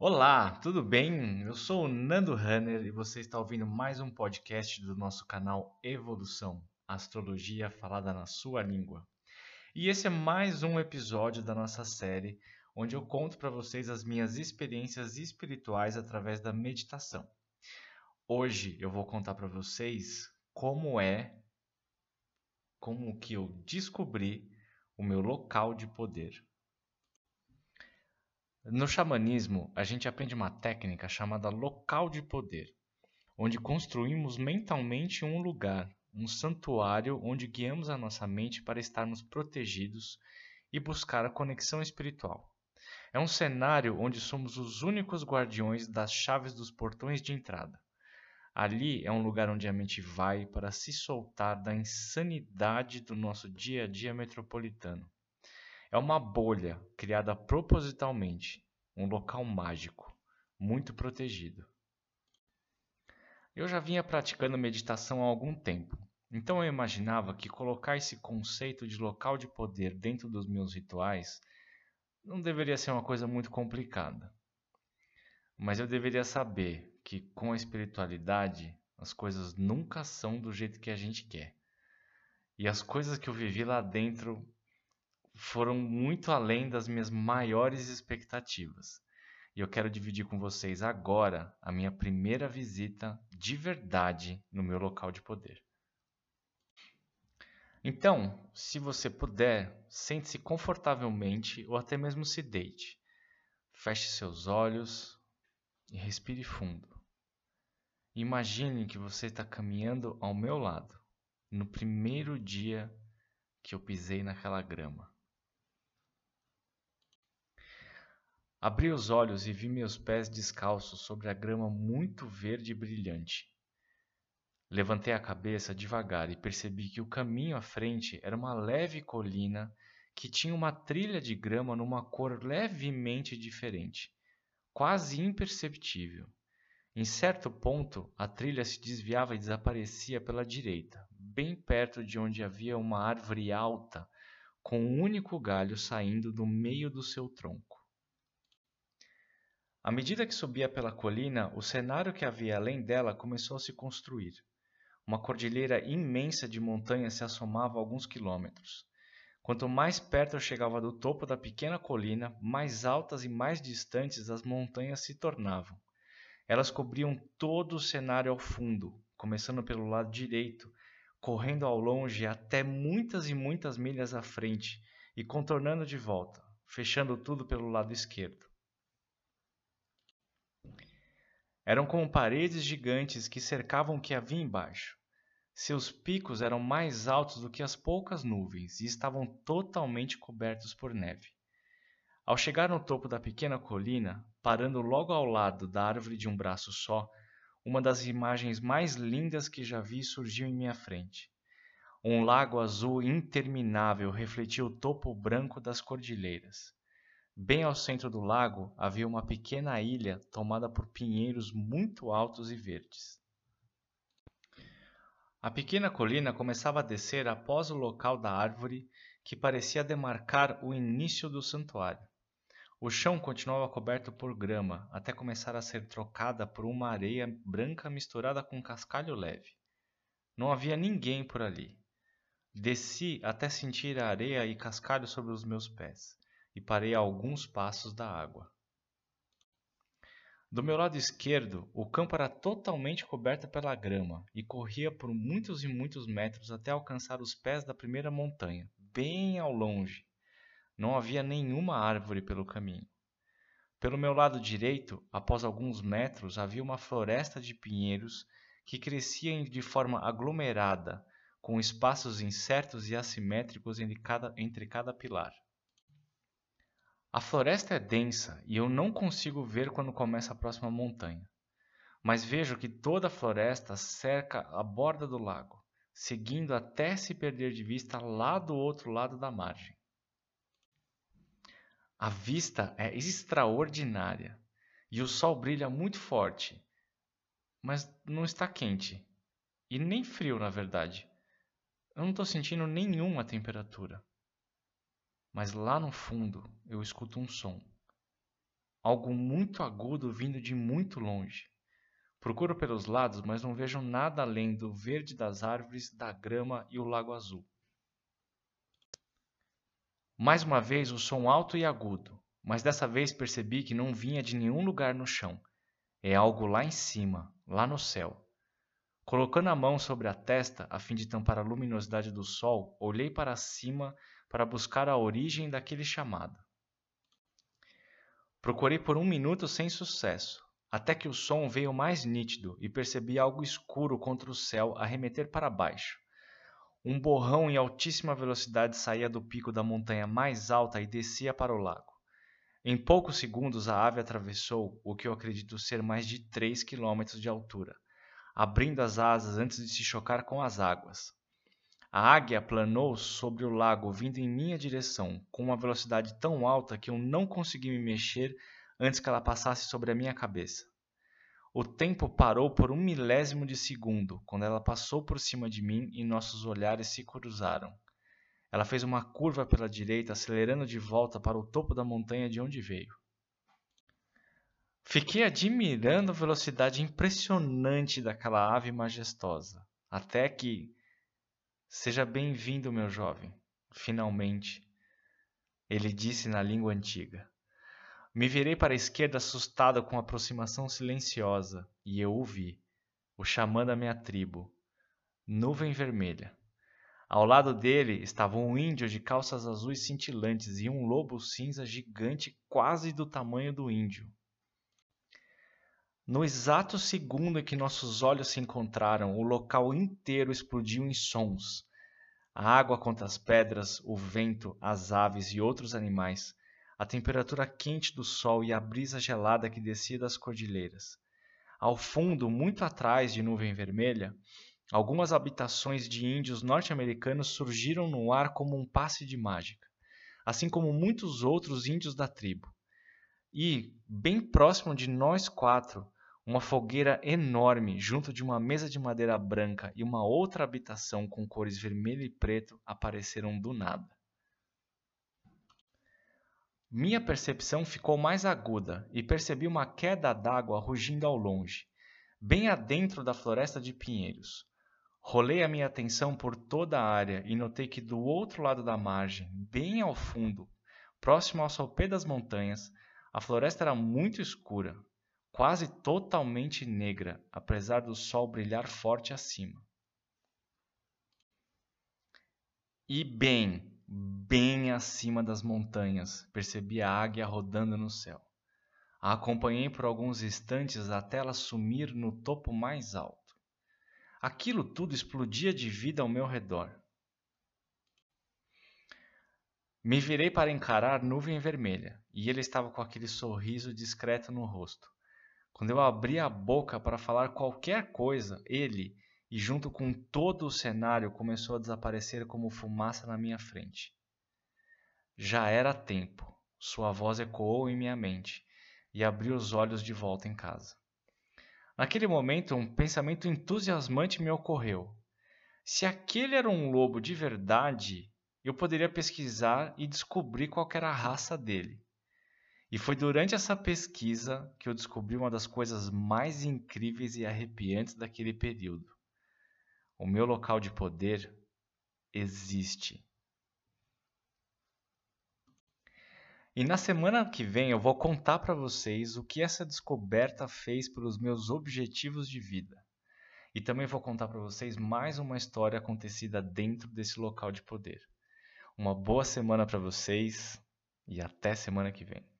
Olá, tudo bem? Eu sou o Nando Runner e você está ouvindo mais um podcast do nosso canal Evolução, Astrologia falada na sua língua. E esse é mais um episódio da nossa série onde eu conto para vocês as minhas experiências espirituais através da meditação. Hoje eu vou contar para vocês como é como que eu descobri o meu local de poder. No xamanismo, a gente aprende uma técnica chamada local de poder, onde construímos mentalmente um lugar, um santuário onde guiamos a nossa mente para estarmos protegidos e buscar a conexão espiritual. É um cenário onde somos os únicos guardiões das chaves dos portões de entrada. Ali é um lugar onde a mente vai para se soltar da insanidade do nosso dia a dia metropolitano. É uma bolha criada propositalmente, um local mágico, muito protegido. Eu já vinha praticando meditação há algum tempo, então eu imaginava que colocar esse conceito de local de poder dentro dos meus rituais não deveria ser uma coisa muito complicada. Mas eu deveria saber que com a espiritualidade as coisas nunca são do jeito que a gente quer. E as coisas que eu vivi lá dentro foram muito além das minhas maiores expectativas. E eu quero dividir com vocês agora a minha primeira visita de verdade no meu local de poder. Então, se você puder, sente-se confortavelmente ou até mesmo se deite. Feche seus olhos e respire fundo. Imagine que você está caminhando ao meu lado, no primeiro dia que eu pisei naquela grama. Abri os olhos e vi meus pés descalços sobre a grama muito verde e brilhante. Levantei a cabeça devagar e percebi que o caminho à frente era uma leve colina que tinha uma trilha de grama numa cor levemente diferente, quase imperceptível. Em certo ponto, a trilha se desviava e desaparecia pela direita, bem perto de onde havia uma árvore alta, com um único galho saindo do meio do seu tronco. À medida que subia pela colina, o cenário que havia além dela começou a se construir. Uma cordilheira imensa de montanhas se assomava a alguns quilômetros. Quanto mais perto eu chegava do topo da pequena colina, mais altas e mais distantes as montanhas se tornavam. Elas cobriam todo o cenário ao fundo, começando pelo lado direito, correndo ao longe até muitas e muitas milhas à frente e contornando de volta, fechando tudo pelo lado esquerdo. Eram como paredes gigantes que cercavam o que havia embaixo. Seus picos eram mais altos do que as poucas nuvens e estavam totalmente cobertos por neve. Ao chegar no topo da pequena colina, parando logo ao lado da árvore de um braço só, uma das imagens mais lindas que já vi surgiu em minha frente. Um lago azul interminável refletia o topo branco das cordilheiras. Bem ao centro do lago havia uma pequena ilha tomada por pinheiros muito altos e verdes. A pequena colina começava a descer após o local da árvore que parecia demarcar o início do santuário. O chão continuava coberto por grama até começar a ser trocada por uma areia branca misturada com cascalho leve. Não havia ninguém por ali. Desci até sentir a areia e cascalho sobre os meus pés e parei a alguns passos da água. Do meu lado esquerdo, o campo era totalmente coberto pela grama e corria por muitos e muitos metros até alcançar os pés da primeira montanha, bem ao longe. Não havia nenhuma árvore pelo caminho. Pelo meu lado direito, após alguns metros, havia uma floresta de pinheiros que crescia de forma aglomerada, com espaços incertos e assimétricos entre cada, entre cada pilar. A floresta é densa e eu não consigo ver quando começa a próxima montanha, mas vejo que toda a floresta cerca a borda do lago, seguindo até se perder de vista lá do outro lado da margem. A vista é extraordinária e o sol brilha muito forte, mas não está quente e nem frio, na verdade. Eu não estou sentindo nenhuma temperatura mas lá no fundo eu escuto um som. algo muito agudo vindo de muito longe. Procuro pelos lados, mas não vejo nada além do verde das árvores, da grama e o lago azul. Mais uma vez o som alto e agudo, mas dessa vez percebi que não vinha de nenhum lugar no chão. É algo lá em cima, lá no céu. Colocando a mão sobre a testa a fim de tampar a luminosidade do sol, olhei para cima para buscar a origem daquele chamado. Procurei por um minuto sem sucesso, até que o som veio mais nítido e percebi algo escuro contra o céu a remeter para baixo. Um borrão em altíssima velocidade saía do pico da montanha mais alta e descia para o lago. Em poucos segundos a ave atravessou o que eu acredito ser mais de 3 quilômetros de altura, abrindo as asas antes de se chocar com as águas. A águia planou sobre o lago vindo em minha direção, com uma velocidade tão alta que eu não consegui me mexer antes que ela passasse sobre a minha cabeça. O tempo parou por um milésimo de segundo quando ela passou por cima de mim e nossos olhares se cruzaram. Ela fez uma curva pela direita, acelerando de volta para o topo da montanha de onde veio. Fiquei admirando a velocidade impressionante daquela ave majestosa, até que. Seja bem-vindo, meu jovem, finalmente, ele disse na língua antiga. Me virei para a esquerda assustado com a aproximação silenciosa, e eu ouvi, o xamã da minha tribo, Nuvem Vermelha. Ao lado dele estava um índio de calças azuis cintilantes e um lobo cinza gigante quase do tamanho do índio. No exato segundo em que nossos olhos se encontraram, o local inteiro explodiu em sons. A água contra as pedras, o vento, as aves e outros animais a temperatura quente do sol e a brisa gelada que descia das cordilheiras. Ao fundo, muito atrás de nuvem vermelha, algumas habitações de índios norte-americanos surgiram no ar como um passe de mágica, assim como muitos outros índios da tribo. E, bem próximo de nós quatro, uma fogueira enorme junto de uma mesa de madeira branca e uma outra habitação com cores vermelho e preto apareceram do nada. Minha percepção ficou mais aguda e percebi uma queda d'água rugindo ao longe, bem adentro da floresta de pinheiros. Rolei a minha atenção por toda a área e notei que do outro lado da margem, bem ao fundo, próximo ao sopé das montanhas, a floresta era muito escura, quase totalmente negra, apesar do sol brilhar forte acima. E bem, bem acima das montanhas, percebi a águia rodando no céu. A acompanhei por alguns instantes até ela sumir no topo mais alto. Aquilo tudo explodia de vida ao meu redor. Me virei para encarar Nuvem Vermelha, e ele estava com aquele sorriso discreto no rosto. Quando eu abri a boca para falar qualquer coisa, ele, e junto com todo o cenário começou a desaparecer como fumaça na minha frente. Já era tempo. Sua voz ecoou em minha mente e abri os olhos de volta em casa. Naquele momento, um pensamento entusiasmante me ocorreu. Se aquele era um lobo de verdade, eu poderia pesquisar e descobrir qual era a raça dele. E foi durante essa pesquisa que eu descobri uma das coisas mais incríveis e arrepiantes daquele período. O meu local de poder existe. E na semana que vem eu vou contar para vocês o que essa descoberta fez pelos meus objetivos de vida. E também vou contar para vocês mais uma história acontecida dentro desse local de poder. Uma boa semana para vocês e até semana que vem.